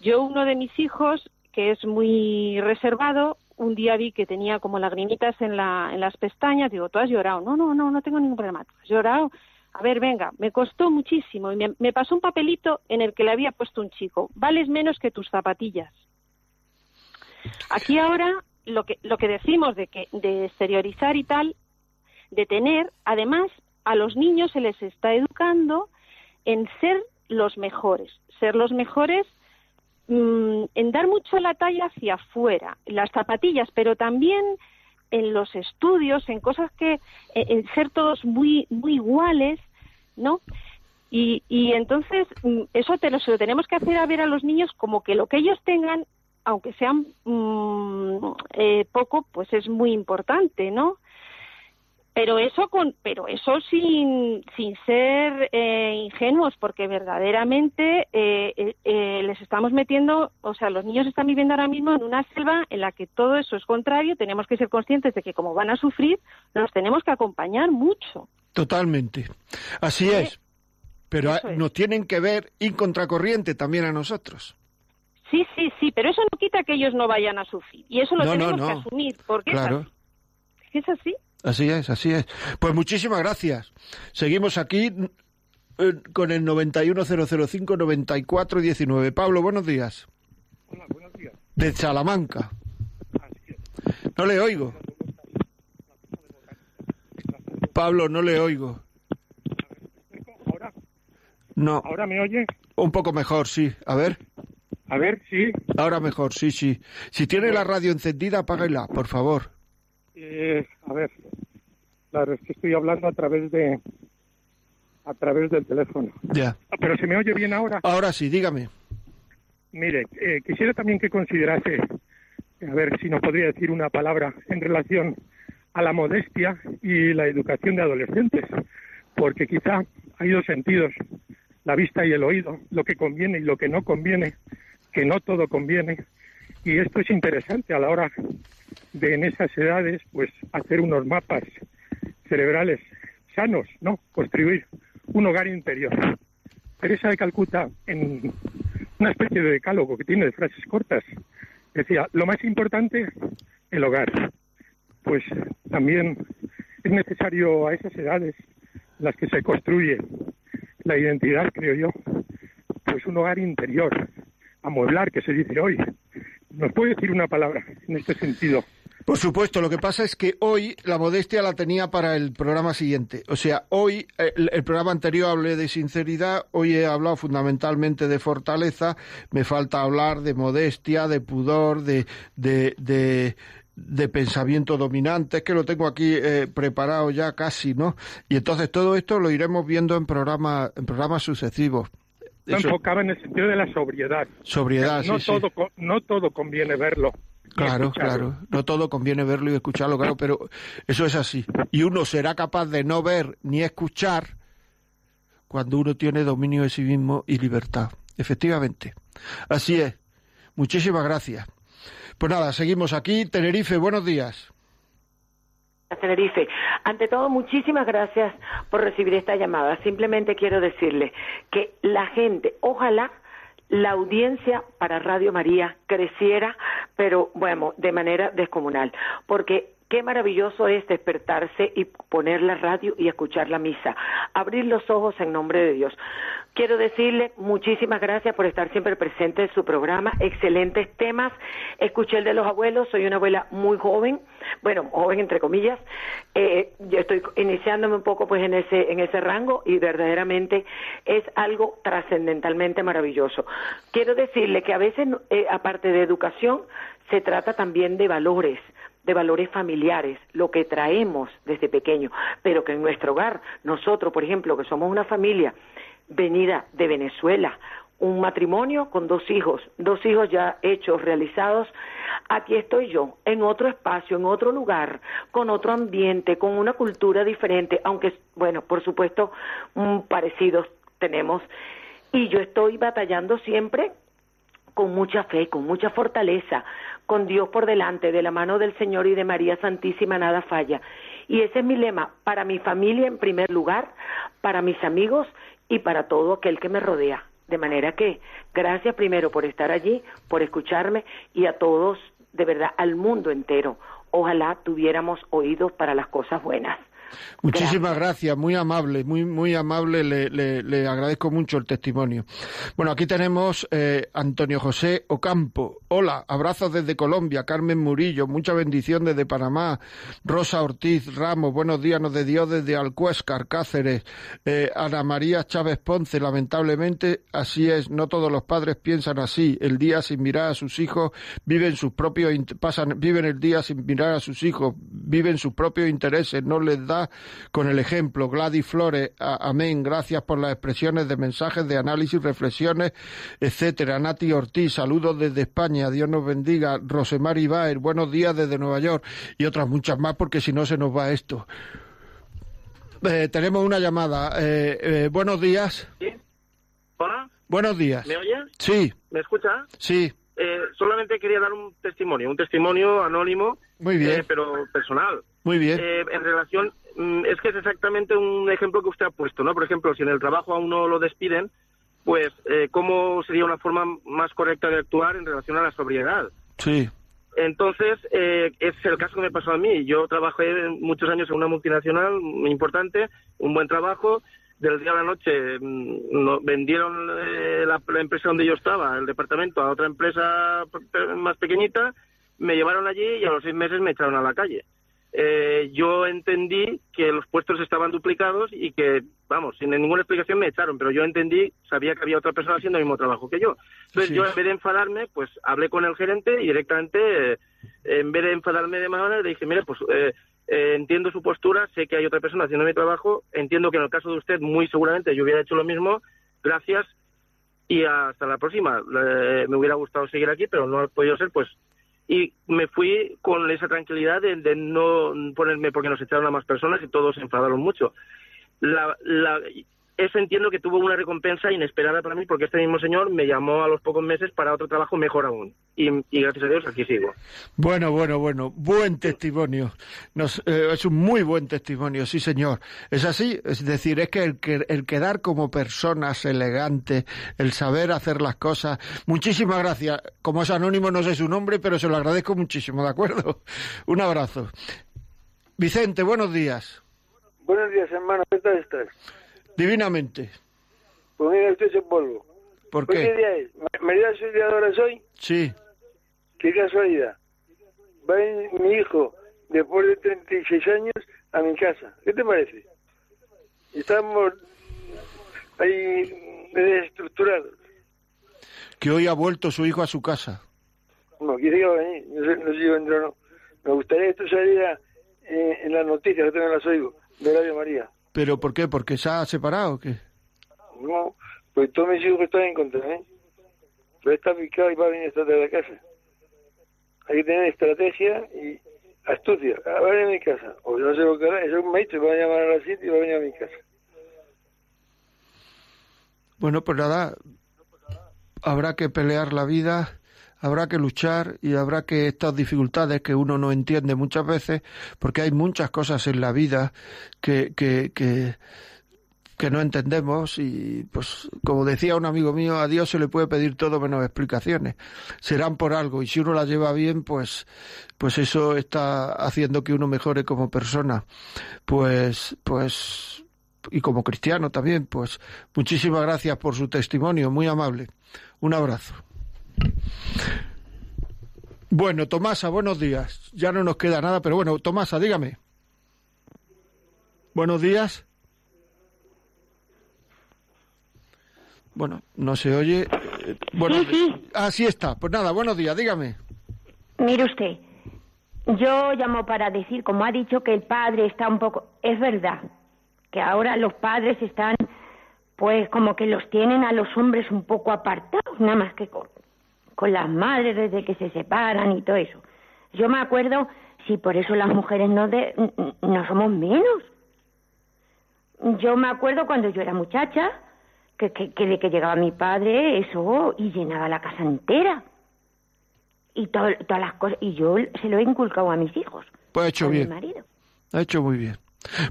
F: yo uno de mis hijos, que es muy reservado, un día vi que tenía como lagrimitas en, la, en las pestañas, digo, ¿tú has llorado? No, no, no, no tengo ningún problema. ¿Has llorado? A ver, venga, me costó muchísimo y me, pasó un papelito en el que le había puesto un chico, vales menos que tus zapatillas. Aquí ahora lo que lo que decimos de que de exteriorizar y tal, de tener, además a los niños se les está educando en ser los mejores, ser los mejores mm, en dar mucho la talla hacia afuera, las zapatillas, pero también en los estudios, en cosas que, en ser todos muy, muy iguales, ¿no? Y, y entonces mm, eso te lo, se lo tenemos que hacer a ver a los niños como que lo que ellos tengan, aunque sean mm, eh, poco, pues es muy importante, ¿no? Pero eso con pero eso sin sin ser eh, ingenuos porque verdaderamente eh, eh, eh, les estamos metiendo o sea los niños están viviendo ahora mismo en una selva en la que todo eso es contrario tenemos que ser conscientes de que como van a sufrir los tenemos que acompañar mucho.
A: Totalmente. Así es. Pero nos tienen que ver y contracorriente también a nosotros.
F: Sí sí sí pero eso no quita que ellos no vayan a sufrir. Y eso lo tenemos que asumir porque
A: claro.
F: es así
A: Así es, así es. Pues muchísimas gracias. Seguimos aquí eh, con el 91005-9419. Pablo, buenos días.
G: Hola, buenos días.
A: De Salamanca. No le oigo. Pablo, no le oigo.
G: ¿Ahora?
A: No.
G: ¿Ahora me oye?
A: Un poco mejor, sí. A ver.
G: A ver, sí.
A: Ahora mejor, sí, sí. Si tiene la radio encendida, apáguela, por favor.
G: Eh, a ver, claro, es que estoy hablando a través de a través del teléfono.
A: Ya.
G: Ah, pero se me oye bien ahora.
A: Ahora sí, dígame.
G: Mire, eh, quisiera también que considerase, a ver si nos podría decir una palabra en relación a la modestia y la educación de adolescentes, porque quizá hay dos sentidos, la vista y el oído, lo que conviene y lo que no conviene, que no todo conviene, y esto es interesante a la hora de en esas edades pues hacer unos mapas cerebrales sanos, ¿no? Construir un hogar interior. Teresa de Calcuta, en una especie de decálogo que tiene de frases cortas, decía, lo más importante, el hogar. Pues también es necesario a esas edades las que se construye la identidad, creo yo, pues un hogar interior, amueblar, que se dice hoy. ¿Nos puede decir una palabra en este sentido?
A: Por supuesto, lo que pasa es que hoy la modestia la tenía para el programa siguiente. O sea, hoy, el, el, programa anterior hablé de sinceridad, hoy he hablado fundamentalmente de fortaleza, me falta hablar de modestia, de pudor, de, de, de de pensamiento dominante, es que lo tengo aquí eh, preparado ya casi, ¿no? Y entonces todo esto lo iremos viendo en programas en programas sucesivos.
G: Eso... enfocaba en el sentido de la sobriedad.
A: Sobriedad,
G: no
A: sí,
G: todo,
A: sí.
G: No todo conviene verlo.
A: Claro, claro. No todo conviene verlo y escucharlo, claro, pero eso es así. Y uno será capaz de no ver ni escuchar cuando uno tiene dominio de sí mismo y libertad. Efectivamente. Así es. Muchísimas gracias. Pues nada, seguimos aquí. Tenerife, buenos días.
H: Tenerife. Ante todo, muchísimas gracias por recibir esta llamada. Simplemente quiero decirle que la gente, ojalá la audiencia para Radio María creciera, pero bueno, de manera descomunal, porque qué maravilloso es despertarse y poner la radio y escuchar la misa, abrir los ojos en nombre de Dios. Quiero decirle muchísimas gracias por estar siempre presente en su programa, excelentes temas. Escuché el de los abuelos, soy una abuela muy joven, bueno, joven entre comillas. Eh, yo estoy iniciándome un poco pues en ese en ese rango y verdaderamente es algo trascendentalmente maravilloso. Quiero decirle que a veces eh, aparte de educación se trata también de valores de valores familiares, lo que traemos desde pequeño, pero que en nuestro hogar, nosotros, por ejemplo, que somos una familia venida de Venezuela, un matrimonio con dos hijos, dos hijos ya hechos, realizados, aquí estoy yo, en otro espacio, en otro lugar, con otro ambiente, con una cultura diferente, aunque, bueno, por supuesto, mm, parecidos tenemos, y yo estoy batallando siempre con mucha fe, con mucha fortaleza, con Dios por delante, de la mano del Señor y de María Santísima nada falla. Y ese es mi lema, para mi familia en primer lugar, para mis amigos y para todo aquel que me rodea. De manera que gracias primero por estar allí, por escucharme y a todos, de verdad, al mundo entero. Ojalá tuviéramos oídos para las cosas buenas.
A: Muchísimas gracias. muy amable, muy muy amable, le, le, agradezco mucho el testimonio. Bueno, aquí tenemos eh, Antonio José Ocampo. Hola, abrazos desde Colombia, Carmen Murillo, mucha bendición desde Panamá, Rosa Ortiz Ramos, buenos días, nos de Dios desde Alcuéscar, Cáceres, eh, Ana María Chávez Ponce, lamentablemente así es, no todos los padres piensan así, el día sin mirar a sus hijos, viven sus propios, pasan, viven el día sin mirar a sus hijos, viven sus propios intereses, no les da con el ejemplo. Gladys Flores, amén, gracias por las expresiones de mensajes, de análisis, reflexiones, etcétera. Nati Ortiz, saludos desde España, Dios nos bendiga. Rosemar Ibaer, buenos días desde Nueva York y otras muchas más porque si no se nos va esto. Eh, tenemos una llamada. Eh, eh, buenos días.
I: ¿Sí? ¿Hola?
A: Buenos días.
I: ¿Me oye?
A: Sí.
I: ¿Me escucha?
A: Sí.
I: solamente quería dar un testimonio, un testimonio anónimo,
A: Muy bien.
I: pero personal.
A: Muy bien.
I: en relación, es que es exactamente un ejemplo que usted ha puesto, ¿no? Por ejemplo, si en el trabajo a uno lo despiden, pues, ¿cómo sería una forma más correcta de actuar en relación a la sobriedad?
A: Sí.
I: Entonces, eh, es el caso que me pasó a mí. Yo trabajé muchos años en una multinacional muy importante, un buen trabajo. Del día a la noche mm, vendieron eh, la, empresa donde yo estaba, el departamento, a otra empresa más pequeñita. Me llevaron allí y a los seis meses me echaron a la calle. Eh, yo entendí que los puestos estaban duplicados y que, vamos, sin ninguna explicación me echaron, pero yo entendí, sabía que había otra persona haciendo el mismo trabajo que yo. Entonces yo en vez de enfadarme, pues hablé con el gerente y directamente, eh, en vez de enfadarme de manera, le dije, mire, pues eh, entiendo su postura, sé que hay otra persona haciendo mi trabajo, entiendo que en el caso de usted muy seguramente yo hubiera hecho lo mismo, gracias y hasta la próxima. me hubiera gustado seguir aquí, pero no ha podido ser, pues y me fui con esa tranquilidad de, no ponerme porque nos echaron a más personas y todos se enfadaron mucho. La, la, eso entiendo que tuvo una recompensa inesperada para mí porque este mismo señor me llamó a los pocos meses para otro trabajo mejor aún. Y, gracias a Dios aquí sigo.
A: Bueno, bueno, bueno. Buen testimonio. Eh, es un muy buen testimonio, sí señor. Es así. Es decir, es que el, que el quedar como personas elegantes, el saber hacer las cosas. Muchísimas gracias. Como es anónimo no sé su nombre, pero se lo agradezco muchísimo, ¿de acuerdo? Un abrazo. Vicente, buenos días.
J: Buenos días, hermano. ¿Qué tal estás?
A: Divinamente.
J: Pues mira, usted se polvo.
A: ¿Por qué?
J: ¿Qué día es? ¿María ahora soy?
A: Sí.
J: Qué casualidad. Va mi hijo, después de 36 años, a mi casa. ¿Qué te parece? Estamos ahí desestructurados.
A: Que hoy ha vuelto su hijo a su casa.
J: No, quiere que venir. No sé, no sé si vendrá o no. Me gustaría que esto saliera eh, en las noticias, que tengo las oigo, de Radio María.
A: ¿Pero por qué? ¿Porque se ha separado o qué?
J: No, pues todos mis hijos están en contra, ¿eh? Pero está picado y va a venir a estar de la casa. Hay que tener estrategia y astucia. Ah, va a venir a mi casa. O no sé lo que hará. Es un maestro, va a llamar a la cita y va a venir a mi casa.
A: Bueno, pues nada, habrá que pelear la vida habrá que luchar y habrá que estas dificultades que uno no entiende muchas veces, porque hay muchas cosas en la vida que, que, que, no entendemos y pues como decía un amigo mío, a Dios se le puede pedir todo menos explicaciones. Serán por algo y si uno las lleva bien, pues pues eso está haciendo que uno mejore como persona. Pues pues y como cristiano también, pues muchísimas gracias por su testimonio, muy amable. Un abrazo. Bueno, Tomasa, buenos días. Ya no nos queda nada, pero bueno, Tomasa, dígame. Buenos días. Bueno, no se oye. Bueno,
K: sí, sí.
A: Así está. Pues nada, buenos días, dígame.
K: Mire usted, yo llamo para decir, como ha dicho, que el padre está un poco... Es verdad, que ahora los padres están, pues como que los tienen a los hombres un poco apartados, nada más que con, con las madres desde que se separan y todo eso. Yo me acuerdo, si por eso las mujeres no, de, no somos menos. Yo me acuerdo cuando yo era muchacha, que, que, de que llegaba mi padre, eso, y llenaba la casa entera. Y todas las cosas, y yo se lo he inculcado a mis hijos.
A: Pues ha hecho bien. Ha hecho muy bien.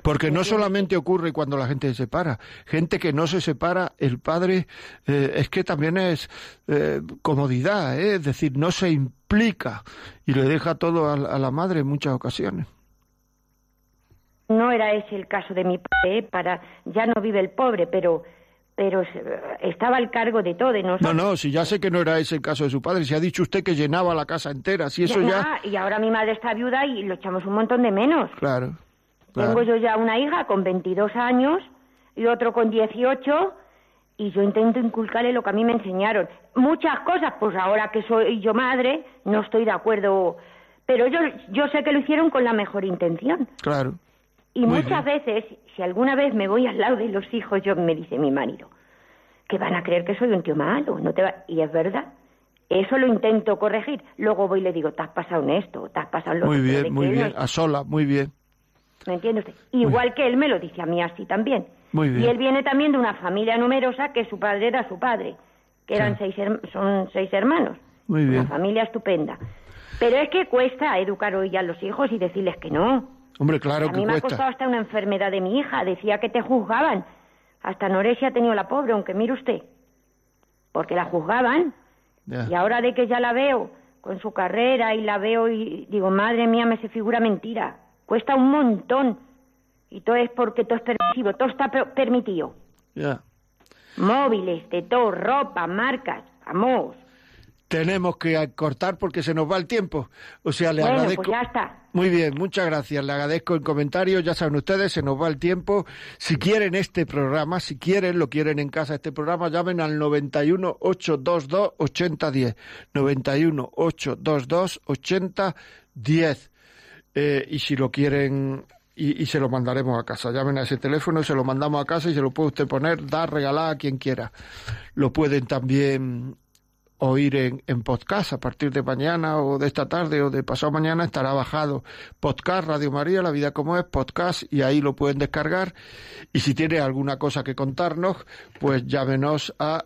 A: Porque no solamente ocurre cuando la gente se separa, gente que no se separa, el padre eh, es que también es eh, comodidad, ¿eh? es decir, no se implica y le deja todo a, la madre en muchas ocasiones.
K: no era ese el caso de mi padre, ¿eh? para ya no vive el pobre, pero pero estaba al cargo de todo.
A: no, no, si ya sé que no era ese el caso de su padre, si ha dicho usted que llenaba la casa entera, si eso ya...
K: Y ahora mi madre está viuda y lo echamos un montón de menos.
A: Claro.
K: Tengo yo ya una hija con 22 años y otro con 18 y yo intento inculcarle lo que a mí me enseñaron. Muchas cosas, pues ahora que soy yo madre, no estoy de acuerdo, pero yo, yo sé que lo hicieron con la mejor intención.
A: Claro.
K: Y muchas veces, si alguna vez me voy al lado de los hijos, yo me dice mi marido, que van a creer que soy un tío malo, no te va... y es verdad. Eso lo intento corregir. Luego voy y le digo, te has pasado en esto, te has pasado en lo
A: Muy bien, muy bien, a sola, muy bien.
K: ¿Me entiende usted? Igual que él me lo dice a mí así también.
A: Muy bien.
K: Y él viene también de una familia numerosa que su padre era su padre, que eran seis son seis hermanos.
A: Muy bien.
K: Una familia estupenda. Pero es que cuesta educar hoy a los hijos y decirles que no.
A: Hombre, claro
K: a
A: que
K: mí me ha costado hasta una enfermedad de mi hija. Decía que te juzgaban. Hasta anorexia ha tenido la pobre, aunque mire usted. Porque la juzgaban. Y ahora de que ya la veo con su carrera y la veo y digo, madre mía, me se figura mentira. Cuesta un montón. Y todo es porque todo es permisivo, todo está permitido.
A: Ya.
K: Móviles, de todo, ropa, marcas, vamos.
A: Tenemos que cortar porque se nos va el tiempo. O sea, le
K: bueno,
A: agradezco.
K: Pues ya está.
A: Muy bien, muchas gracias. Le agradezco el comentario. Ya saben ustedes, se nos va el tiempo. Si quieren este programa, si quieren, lo quieren en casa este programa, llamen al 91 822 8010. 91 822 8010. Eh, y si lo quieren y, se lo mandaremos a casa. Llamen a ese teléfono, se lo mandamos a casa y se lo puede usted poner, dar, regalar a quien quiera. Lo pueden también oír en, en, podcast a partir de mañana o de esta tarde o de pasado mañana estará bajado podcast Radio María, La Vida como es, podcast y ahí lo pueden descargar y si tiene alguna cosa que contarnos pues llámenos a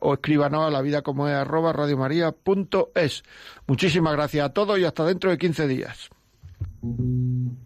A: o escríbanos a la vida como es arroba radiomaria.es. Muchísimas gracias a todos y hasta dentro de 15 días.
L: Mm-hmm.